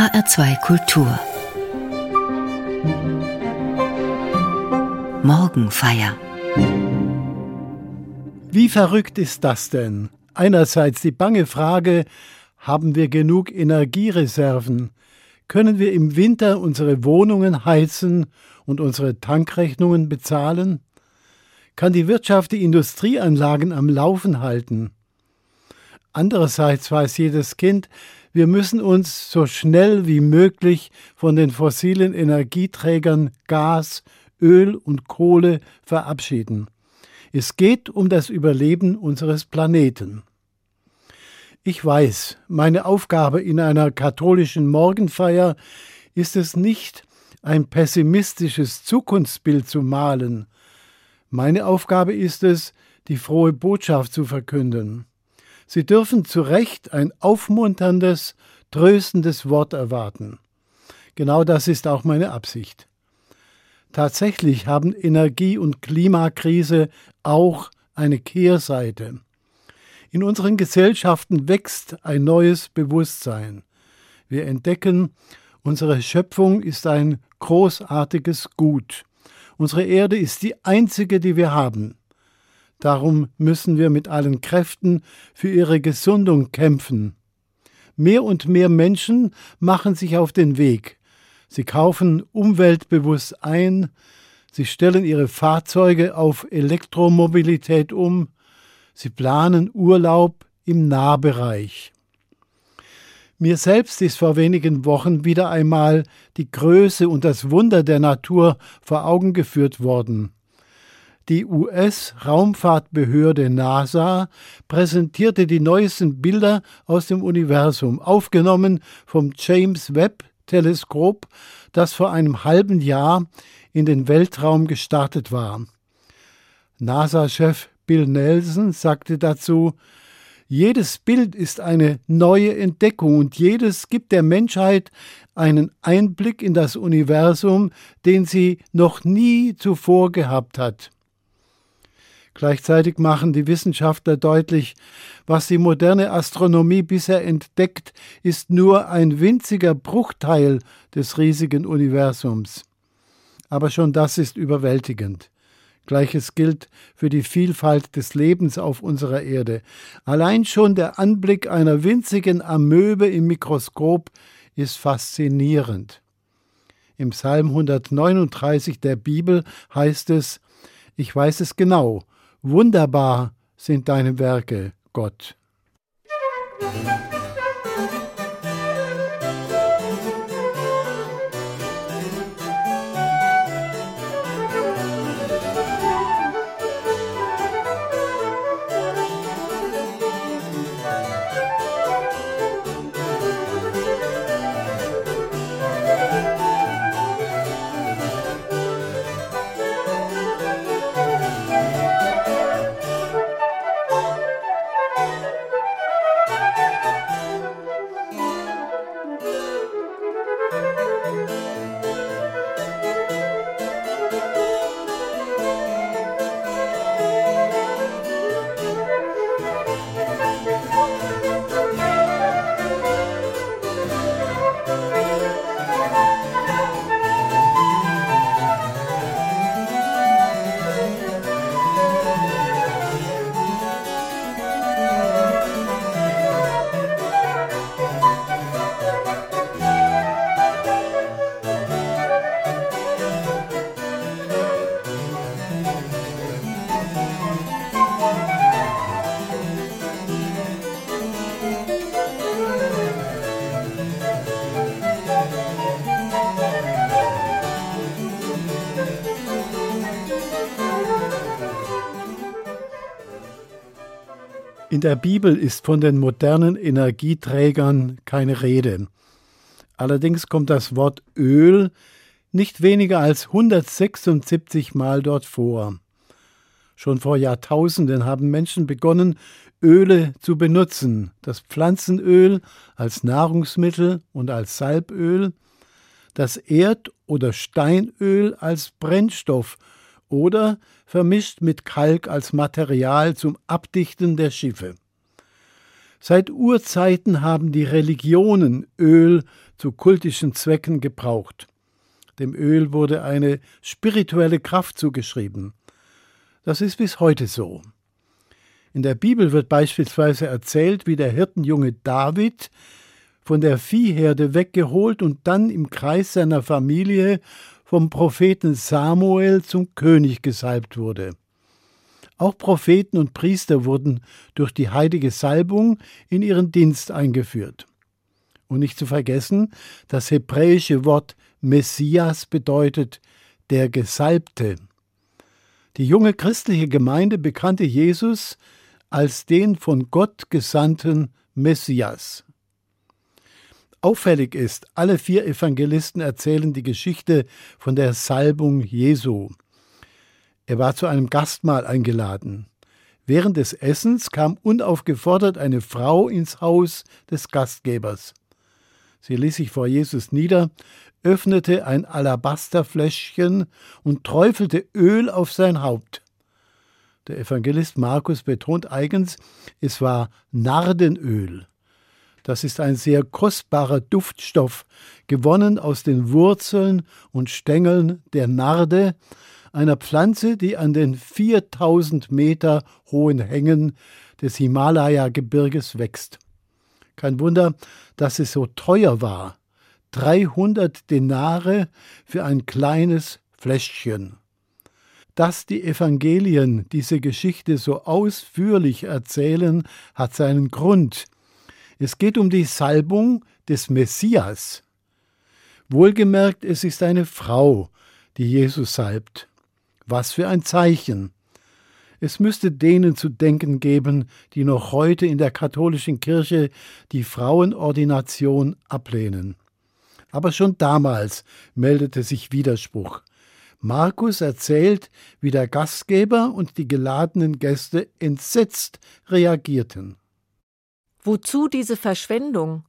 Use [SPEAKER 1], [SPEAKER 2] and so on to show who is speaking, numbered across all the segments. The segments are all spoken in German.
[SPEAKER 1] HR2 Kultur Morgenfeier
[SPEAKER 2] Wie verrückt ist das denn? Einerseits die bange Frage, haben wir genug Energiereserven? Können wir im Winter unsere Wohnungen heizen und unsere Tankrechnungen bezahlen? Kann die Wirtschaft die Industrieanlagen am Laufen halten? Andererseits weiß jedes Kind, wir müssen uns so schnell wie möglich von den fossilen Energieträgern Gas, Öl und Kohle verabschieden. Es geht um das Überleben unseres Planeten. Ich weiß, meine Aufgabe in einer katholischen Morgenfeier ist es nicht, ein pessimistisches Zukunftsbild zu malen. Meine Aufgabe ist es, die frohe Botschaft zu verkünden. Sie dürfen zu Recht ein aufmunterndes, tröstendes Wort erwarten. Genau das ist auch meine Absicht. Tatsächlich haben Energie- und Klimakrise auch eine Kehrseite. In unseren Gesellschaften wächst ein neues Bewusstsein. Wir entdecken, unsere Schöpfung ist ein großartiges Gut. Unsere Erde ist die einzige, die wir haben. Darum müssen wir mit allen Kräften für ihre Gesundung kämpfen. Mehr und mehr Menschen machen sich auf den Weg. Sie kaufen umweltbewusst ein, sie stellen ihre Fahrzeuge auf Elektromobilität um, sie planen Urlaub im Nahbereich. Mir selbst ist vor wenigen Wochen wieder einmal die Größe und das Wunder der Natur vor Augen geführt worden. Die US-Raumfahrtbehörde NASA präsentierte die neuesten Bilder aus dem Universum, aufgenommen vom James Webb Teleskop, das vor einem halben Jahr in den Weltraum gestartet war. NASA-Chef Bill Nelson sagte dazu, jedes Bild ist eine neue Entdeckung und jedes gibt der Menschheit einen Einblick in das Universum, den sie noch nie zuvor gehabt hat. Gleichzeitig machen die Wissenschaftler deutlich, was die moderne Astronomie bisher entdeckt, ist nur ein winziger Bruchteil des riesigen Universums. Aber schon das ist überwältigend. Gleiches gilt für die Vielfalt des Lebens auf unserer Erde. Allein schon der Anblick einer winzigen Amöbe im Mikroskop ist faszinierend. Im Psalm 139 der Bibel heißt es, ich weiß es genau, Wunderbar sind deine Werke, Gott. In der Bibel ist von den modernen Energieträgern keine Rede. Allerdings kommt das Wort Öl nicht weniger als 176 Mal dort vor. Schon vor Jahrtausenden haben Menschen begonnen, Öle zu benutzen, das Pflanzenöl als Nahrungsmittel und als Salböl, das Erd- oder Steinöl als Brennstoff oder vermischt mit Kalk als Material zum Abdichten der Schiffe. Seit Urzeiten haben die Religionen Öl zu kultischen Zwecken gebraucht. Dem Öl wurde eine spirituelle Kraft zugeschrieben. Das ist bis heute so. In der Bibel wird beispielsweise erzählt, wie der Hirtenjunge David von der Viehherde weggeholt und dann im Kreis seiner Familie vom Propheten Samuel zum König gesalbt wurde. Auch Propheten und Priester wurden durch die heilige Salbung in ihren Dienst eingeführt. Und nicht zu vergessen, das hebräische Wort Messias bedeutet der Gesalbte. Die junge christliche Gemeinde bekannte Jesus als den von Gott gesandten Messias. Auffällig ist, alle vier Evangelisten erzählen die Geschichte von der Salbung Jesu. Er war zu einem Gastmahl eingeladen. Während des Essens kam unaufgefordert eine Frau ins Haus des Gastgebers. Sie ließ sich vor Jesus nieder, öffnete ein Alabasterfläschchen und träufelte Öl auf sein Haupt. Der Evangelist Markus betont eigens, es war Nardenöl. Das ist ein sehr kostbarer Duftstoff, gewonnen aus den Wurzeln und Stängeln der Narde, einer Pflanze, die an den 4000 Meter hohen Hängen des Himalaya-Gebirges wächst. Kein Wunder, dass es so teuer war. 300 Denare für ein kleines Fläschchen. Dass die Evangelien diese Geschichte so ausführlich erzählen, hat seinen Grund. Es geht um die Salbung des Messias. Wohlgemerkt, es ist eine Frau, die Jesus salbt. Was für ein Zeichen! Es müsste denen zu denken geben, die noch heute in der katholischen Kirche die Frauenordination ablehnen. Aber schon damals meldete sich Widerspruch. Markus erzählt, wie der Gastgeber und die geladenen Gäste entsetzt reagierten.
[SPEAKER 3] Wozu diese Verschwendung?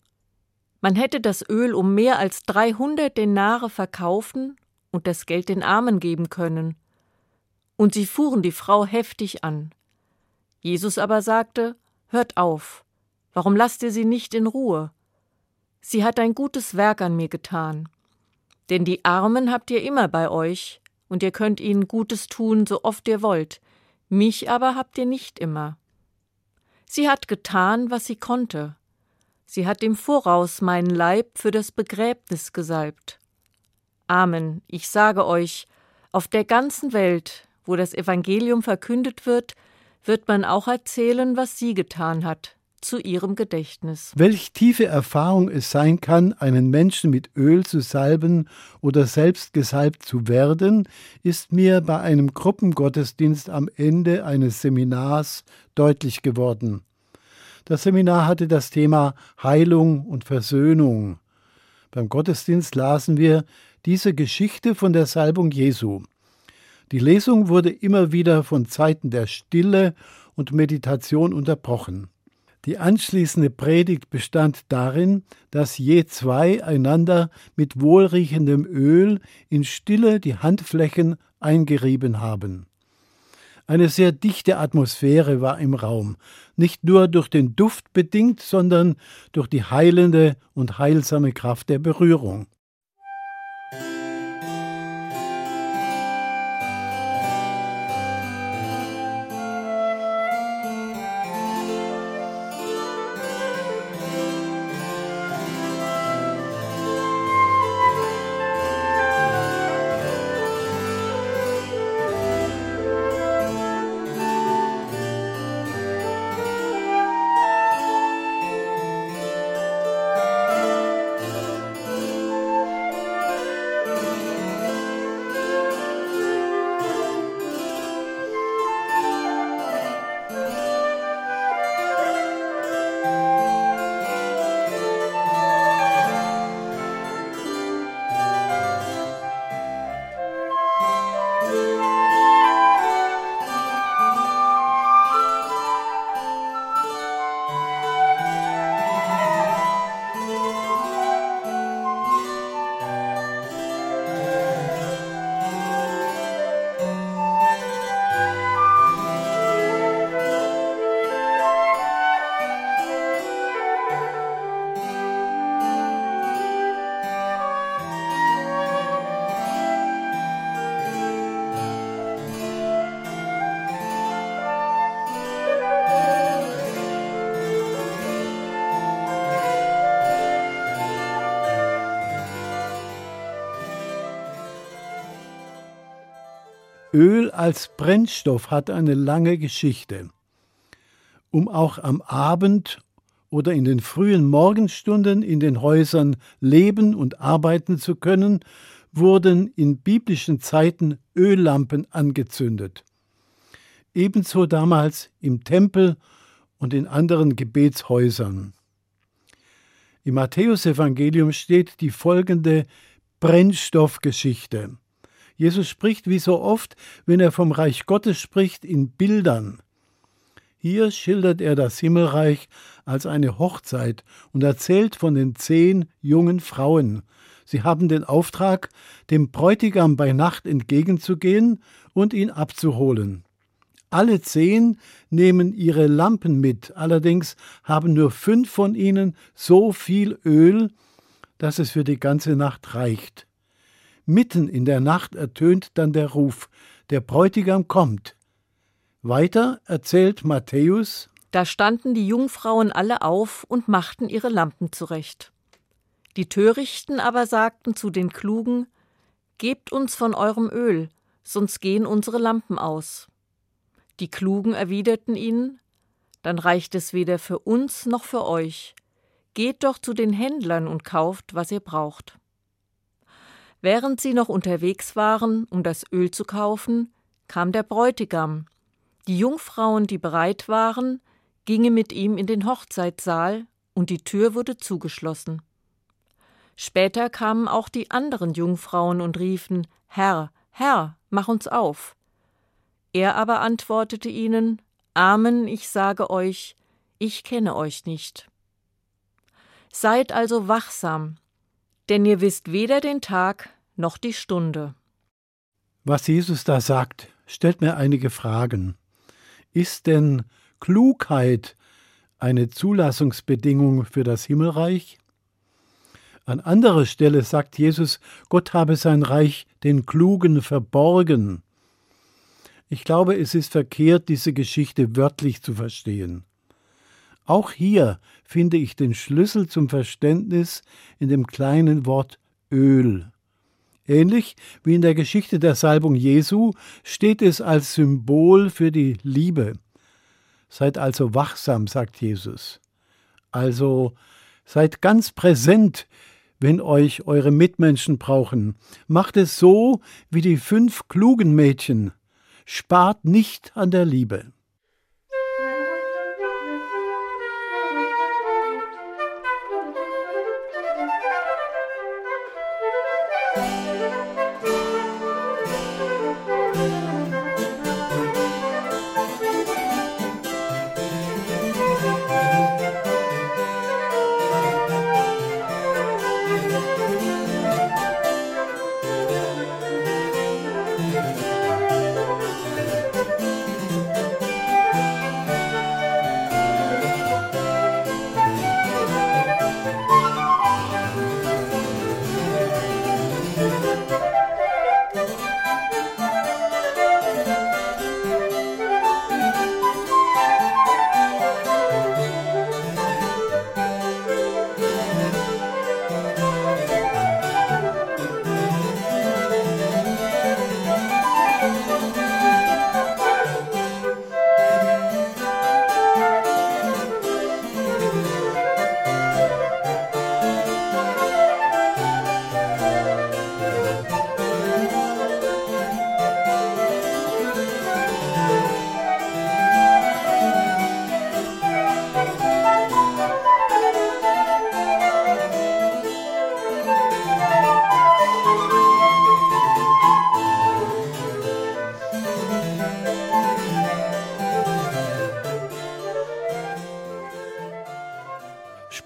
[SPEAKER 3] Man hätte das Öl um mehr als 300 Denare verkaufen und das Geld den Armen geben können und sie fuhren die Frau heftig an. Jesus aber sagte Hört auf, warum lasst ihr sie nicht in Ruhe? Sie hat ein gutes Werk an mir getan. Denn die Armen habt ihr immer bei euch, und ihr könnt ihnen Gutes tun, so oft ihr wollt, mich aber habt ihr nicht immer. Sie hat getan, was sie konnte. Sie hat im Voraus meinen Leib für das Begräbnis gesalbt. Amen, ich sage euch, auf der ganzen Welt wo das Evangelium verkündet wird, wird man auch erzählen, was sie getan hat, zu ihrem Gedächtnis.
[SPEAKER 2] Welch tiefe Erfahrung es sein kann, einen Menschen mit Öl zu salben oder selbst gesalbt zu werden, ist mir bei einem Gruppengottesdienst am Ende eines Seminars deutlich geworden. Das Seminar hatte das Thema Heilung und Versöhnung. Beim Gottesdienst lasen wir diese Geschichte von der Salbung Jesu. Die Lesung wurde immer wieder von Zeiten der Stille und Meditation unterbrochen. Die anschließende Predigt bestand darin, dass je zwei einander mit wohlriechendem Öl in Stille die Handflächen eingerieben haben. Eine sehr dichte Atmosphäre war im Raum, nicht nur durch den Duft bedingt, sondern durch die heilende und heilsame Kraft der Berührung. Öl als Brennstoff hat eine lange Geschichte. Um auch am Abend oder in den frühen Morgenstunden in den Häusern leben und arbeiten zu können, wurden in biblischen Zeiten Öllampen angezündet. Ebenso damals im Tempel und in anderen Gebetshäusern. Im Matthäusevangelium steht die folgende Brennstoffgeschichte. Jesus spricht wie so oft, wenn er vom Reich Gottes spricht, in Bildern. Hier schildert er das Himmelreich als eine Hochzeit und erzählt von den zehn jungen Frauen. Sie haben den Auftrag, dem Bräutigam bei Nacht entgegenzugehen und ihn abzuholen. Alle zehn nehmen ihre Lampen mit, allerdings haben nur fünf von ihnen so viel Öl, dass es für die ganze Nacht reicht. Mitten in der Nacht ertönt dann der Ruf, der Bräutigam kommt. Weiter erzählt Matthäus,
[SPEAKER 3] da standen die Jungfrauen alle auf und machten ihre Lampen zurecht. Die Törichten aber sagten zu den Klugen, Gebt uns von eurem Öl, sonst gehen unsere Lampen aus. Die Klugen erwiderten ihnen, Dann reicht es weder für uns noch für euch. Geht doch zu den Händlern und kauft, was ihr braucht. Während sie noch unterwegs waren, um das Öl zu kaufen, kam der Bräutigam. Die Jungfrauen, die bereit waren, gingen mit ihm in den Hochzeitssaal, und die Tür wurde zugeschlossen. Später kamen auch die anderen Jungfrauen und riefen Herr, Herr, mach uns auf. Er aber antwortete ihnen Amen, ich sage euch, ich kenne euch nicht. Seid also wachsam, denn ihr wisst weder den Tag noch die Stunde.
[SPEAKER 2] Was Jesus da sagt, stellt mir einige Fragen. Ist denn Klugheit eine Zulassungsbedingung für das Himmelreich? An anderer Stelle sagt Jesus, Gott habe sein Reich den Klugen verborgen. Ich glaube, es ist verkehrt, diese Geschichte wörtlich zu verstehen. Auch hier finde ich den Schlüssel zum Verständnis in dem kleinen Wort Öl. Ähnlich wie in der Geschichte der Salbung Jesu steht es als Symbol für die Liebe. Seid also wachsam, sagt Jesus. Also seid ganz präsent, wenn euch eure Mitmenschen brauchen. Macht es so wie die fünf klugen Mädchen. Spart nicht an der Liebe.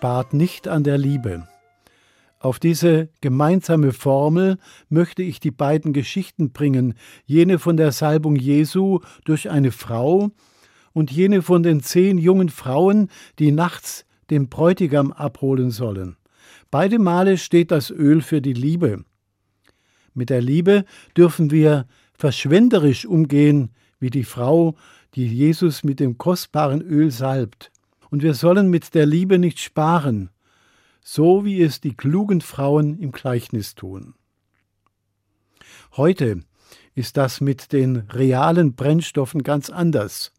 [SPEAKER 2] Spart nicht an der Liebe. Auf diese gemeinsame Formel möchte ich die beiden Geschichten bringen, jene von der Salbung Jesu durch eine Frau und jene von den zehn jungen Frauen, die nachts den Bräutigam abholen sollen. Beide Male steht das Öl für die Liebe. Mit der Liebe dürfen wir verschwenderisch umgehen, wie die Frau, die Jesus mit dem kostbaren Öl salbt und wir sollen mit der Liebe nicht sparen, so wie es die klugen Frauen im Gleichnis tun. Heute, ist das mit den realen Brennstoffen ganz anders.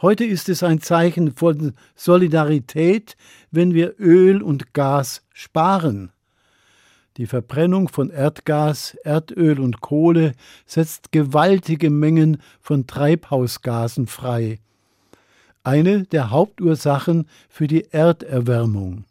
[SPEAKER 2] Heute ist es ein Zeichen von Solidarität, wenn wir Öl und Gas sparen. Die Verbrennung von Erdgas, Erdöl und Kohle setzt gewaltige Mengen von Treibhausgasen frei. Eine der Hauptursachen für die Erderwärmung.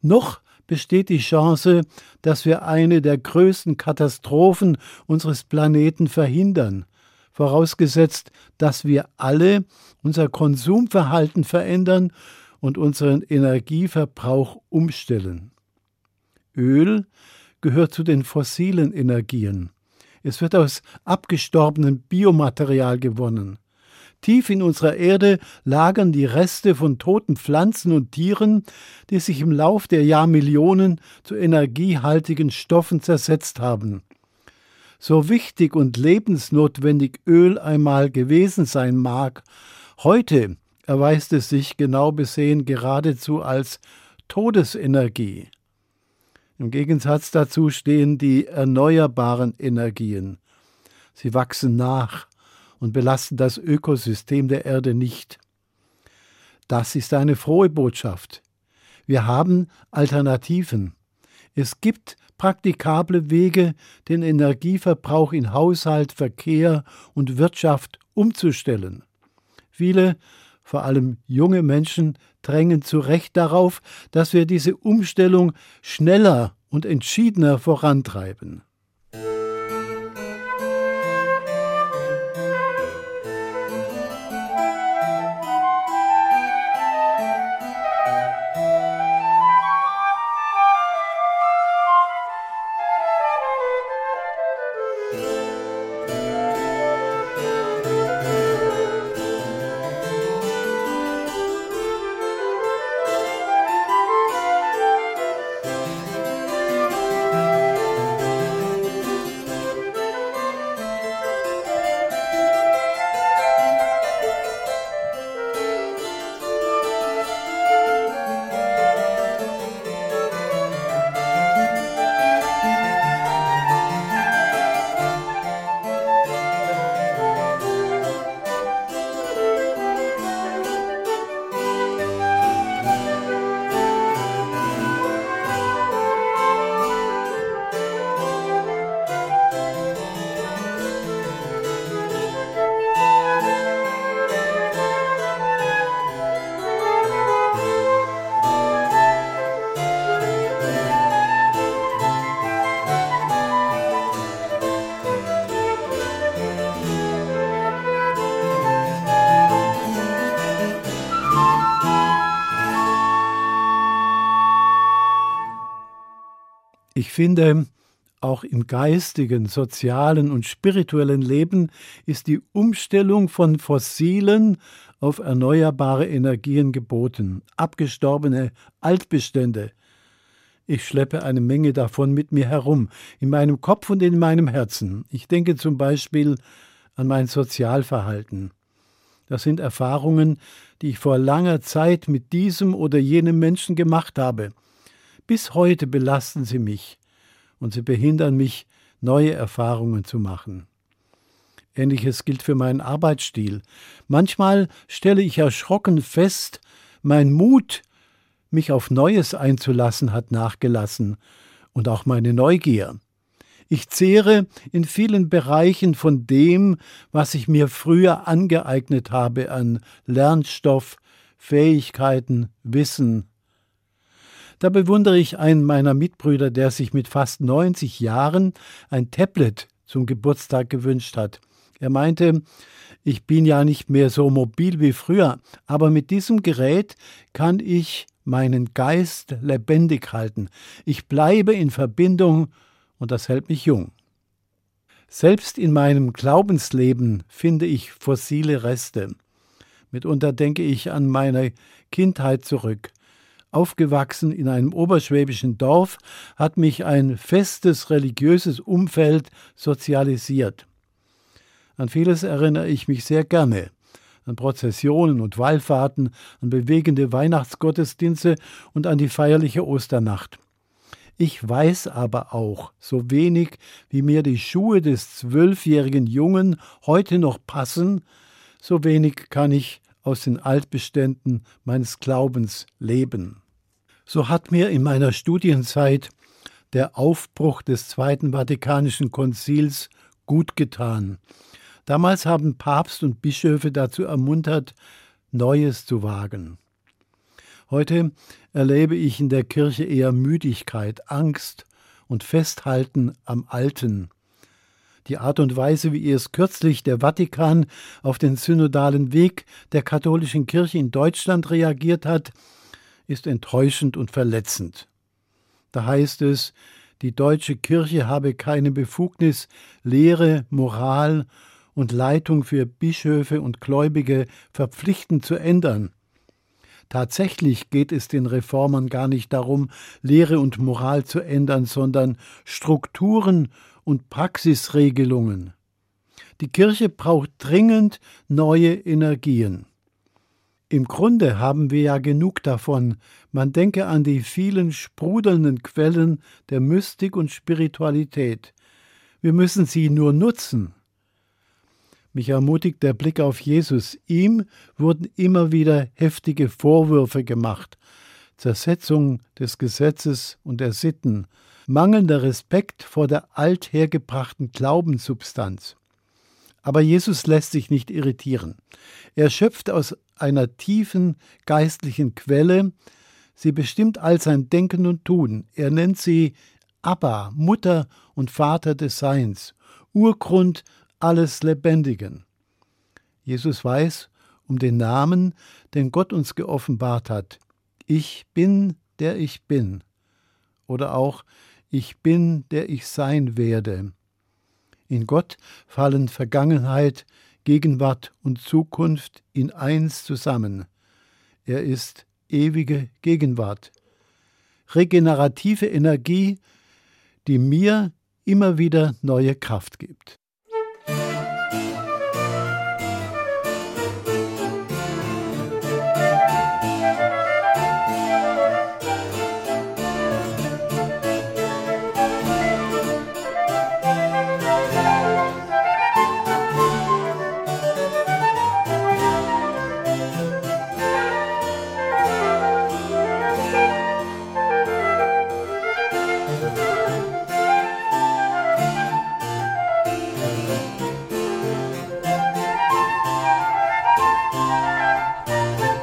[SPEAKER 2] Noch besteht die Chance, dass wir eine der größten Katastrophen unseres Planeten verhindern, vorausgesetzt, dass wir alle unser Konsumverhalten verändern und unseren Energieverbrauch umstellen. Öl gehört zu den fossilen Energien. Es wird aus abgestorbenem Biomaterial gewonnen. Tief in unserer Erde lagern die Reste von toten Pflanzen und Tieren, die sich im Lauf der Jahrmillionen zu energiehaltigen Stoffen zersetzt haben. So wichtig und lebensnotwendig Öl einmal gewesen sein mag, heute erweist es sich genau besehen geradezu als Todesenergie. Im Gegensatz dazu stehen die erneuerbaren Energien. Sie wachsen nach, und belasten das Ökosystem der Erde nicht. Das ist eine frohe Botschaft. Wir haben Alternativen. Es gibt praktikable Wege, den Energieverbrauch in Haushalt, Verkehr und Wirtschaft umzustellen. Viele, vor allem junge Menschen, drängen zu Recht darauf, dass wir diese Umstellung schneller und entschiedener vorantreiben. Ich finde, auch im geistigen, sozialen und spirituellen Leben ist die Umstellung von fossilen auf erneuerbare Energien geboten, abgestorbene Altbestände. Ich schleppe eine Menge davon mit mir herum, in meinem Kopf und in meinem Herzen. Ich denke zum Beispiel an mein Sozialverhalten. Das sind Erfahrungen, die ich vor langer Zeit mit diesem oder jenem Menschen gemacht habe. Bis heute belasten sie mich und sie behindern mich, neue Erfahrungen zu machen. Ähnliches gilt für meinen Arbeitsstil. Manchmal stelle ich erschrocken fest, mein Mut, mich auf Neues einzulassen, hat nachgelassen und auch meine Neugier. Ich zehre in vielen Bereichen von dem, was ich mir früher angeeignet habe an Lernstoff, Fähigkeiten, Wissen, da bewundere ich einen meiner Mitbrüder, der sich mit fast 90 Jahren ein Tablet zum Geburtstag gewünscht hat. Er meinte, ich bin ja nicht mehr so mobil wie früher, aber mit diesem Gerät kann ich meinen Geist lebendig halten. Ich bleibe in Verbindung und das hält mich jung. Selbst in meinem Glaubensleben finde ich fossile Reste. Mitunter denke ich an meine Kindheit zurück. Aufgewachsen in einem oberschwäbischen Dorf hat mich ein festes religiöses Umfeld sozialisiert. An vieles erinnere ich mich sehr gerne. An Prozessionen und Wallfahrten, an bewegende Weihnachtsgottesdienste und an die feierliche Osternacht. Ich weiß aber auch, so wenig wie mir die Schuhe des zwölfjährigen Jungen heute noch passen, so wenig kann ich aus den Altbeständen meines Glaubens leben. So hat mir in meiner Studienzeit der Aufbruch des Zweiten Vatikanischen Konzils gut getan. Damals haben Papst und Bischöfe dazu ermuntert, Neues zu wagen. Heute erlebe ich in der Kirche eher Müdigkeit, Angst und Festhalten am Alten. Die Art und Weise, wie erst kürzlich der Vatikan auf den synodalen Weg der katholischen Kirche in Deutschland reagiert hat, ist enttäuschend und verletzend. Da heißt es, die deutsche Kirche habe keine Befugnis, Lehre, Moral und Leitung für Bischöfe und Gläubige verpflichtend zu ändern. Tatsächlich geht es den Reformern gar nicht darum, Lehre und Moral zu ändern, sondern Strukturen und Praxisregelungen. Die Kirche braucht dringend neue Energien. Im Grunde haben wir ja genug davon. Man denke an die vielen sprudelnden Quellen der Mystik und Spiritualität. Wir müssen sie nur nutzen. Mich ermutigt der Blick auf Jesus. Ihm wurden immer wieder heftige Vorwürfe gemacht. Zersetzung des Gesetzes und der Sitten, mangelnder Respekt vor der althergebrachten Glaubenssubstanz. Aber Jesus lässt sich nicht irritieren. Er schöpft aus einer tiefen geistlichen Quelle, sie bestimmt all sein Denken und Tun. Er nennt sie Abba, Mutter und Vater des Seins, Urgrund alles Lebendigen. Jesus weiß um den Namen, den Gott uns geoffenbart hat. Ich bin, der ich bin. Oder auch Ich bin, der ich sein werde. In Gott fallen Vergangenheit, Gegenwart und Zukunft in eins zusammen. Er ist ewige Gegenwart. Regenerative Energie, die mir immer wieder neue Kraft gibt.
[SPEAKER 4] Música